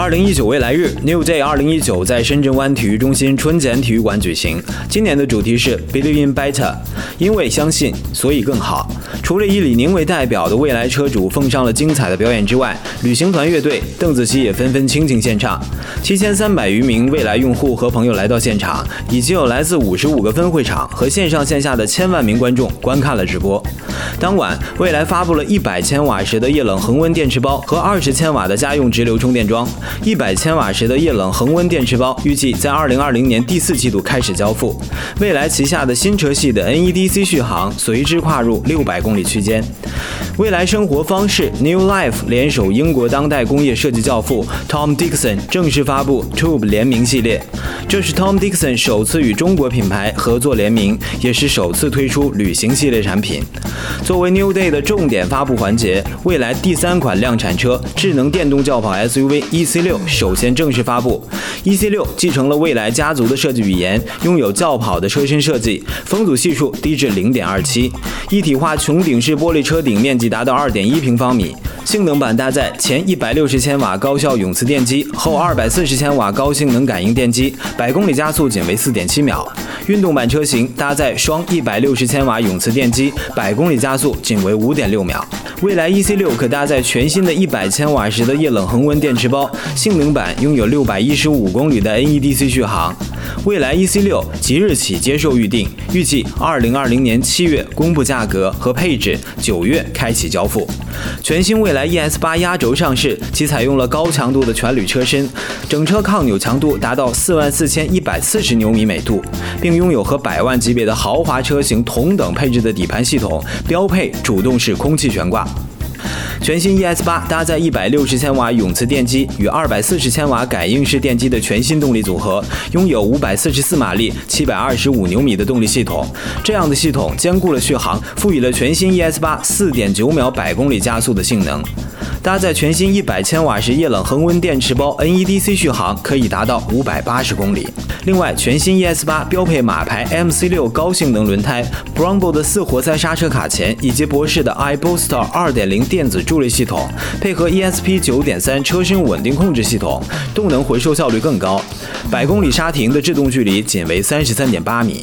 二零一九未来日 New Day 二零一九在深圳湾体育中心春茧体育馆举行。今年的主题是 Believe in Better，因为相信，所以更好。除了以李宁为代表的未来车主奉上了精彩的表演之外，旅行团乐队、邓紫棋也纷纷倾情献唱。七千三百余名未来用户和朋友来到现场，已经有来自五十五个分会场和线上线下的千万名观众观看了直播。当晚，未来发布了一百千瓦时的液冷恒温电池包和二十千瓦的家用直流充电桩。一百千瓦时的液冷恒温电池包预计在二零二零年第四季度开始交付。未来旗下的新车系的 NEDC 续航随之跨入六百公里区间。未来生活方式 New Life 联手英国当代工业设计教父 Tom Dixon 正式发布 Tube 联名系列，这是 Tom Dixon 首次与中国品牌合作联名，也是首次推出旅行系列产品。作为 New Day 的重点发布环节，未来第三款量产车智能电动轿跑 SUV EC6 首先正式发布。EC6 继承了未来家族的设计语言，拥有轿跑的车身设计，风阻系数低至零点二七，一体化穹顶式玻璃车顶面积达到二点一平方米。性能版搭载前一百六十千瓦高效永磁电机，后二百四十千瓦高性能感应电机，百公里加速仅为四点七秒。运动版车型搭载双一百六十千瓦永磁电机，百公里加速仅为五点六秒。未来 EC6 可搭载全新的一百千瓦时的液冷恒温电池包，性能版拥有六百一十五公里的 NEDC 续航。未来 EC6 即日起接受预定，预计二零二零年七月公布价格和配置，九月开启交付。全新未来 ES8 压轴上市，其采用了高强度的全铝车身，整车抗扭强度达到四万四千一百四十牛米每度，并拥有和百万级别的豪华车型同等配置的底盘系统，标配主动式空气悬挂。全新 ES 八搭载一百六十千瓦永磁电机与二百四十千瓦感应式电机的全新动力组合，拥有五百四十四马力、七百二十五牛米的动力系统。这样的系统兼顾了续航，赋予了全新 ES 八四点九秒百公里加速的性能。搭载全新一百千瓦时液冷恒温电池包，NEDC 续航可以达到五百八十公里。另外，全新 ES 八标配马牌 MC 六高性能轮胎，Brembo 的四活塞刹车卡钳，以及博世的 iBooster 二点零电子助力系统，配合 ESP 九点三车身稳定控制系统，动能回收效率更高。百公里刹停的制动距离仅为三十三点八米。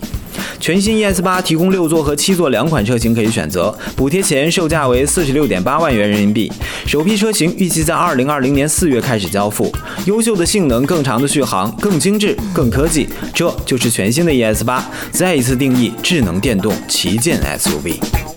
全新 ES 八提供六座和七座两款车型可以选择，补贴前售价为四十六点八万元人民币。首批车型预计在二零二零年四月开始交付。优秀的性能、更长的续航、更精致、更科技，这就是全新的 ES 八，再一次定义智能电动旗舰 SUV。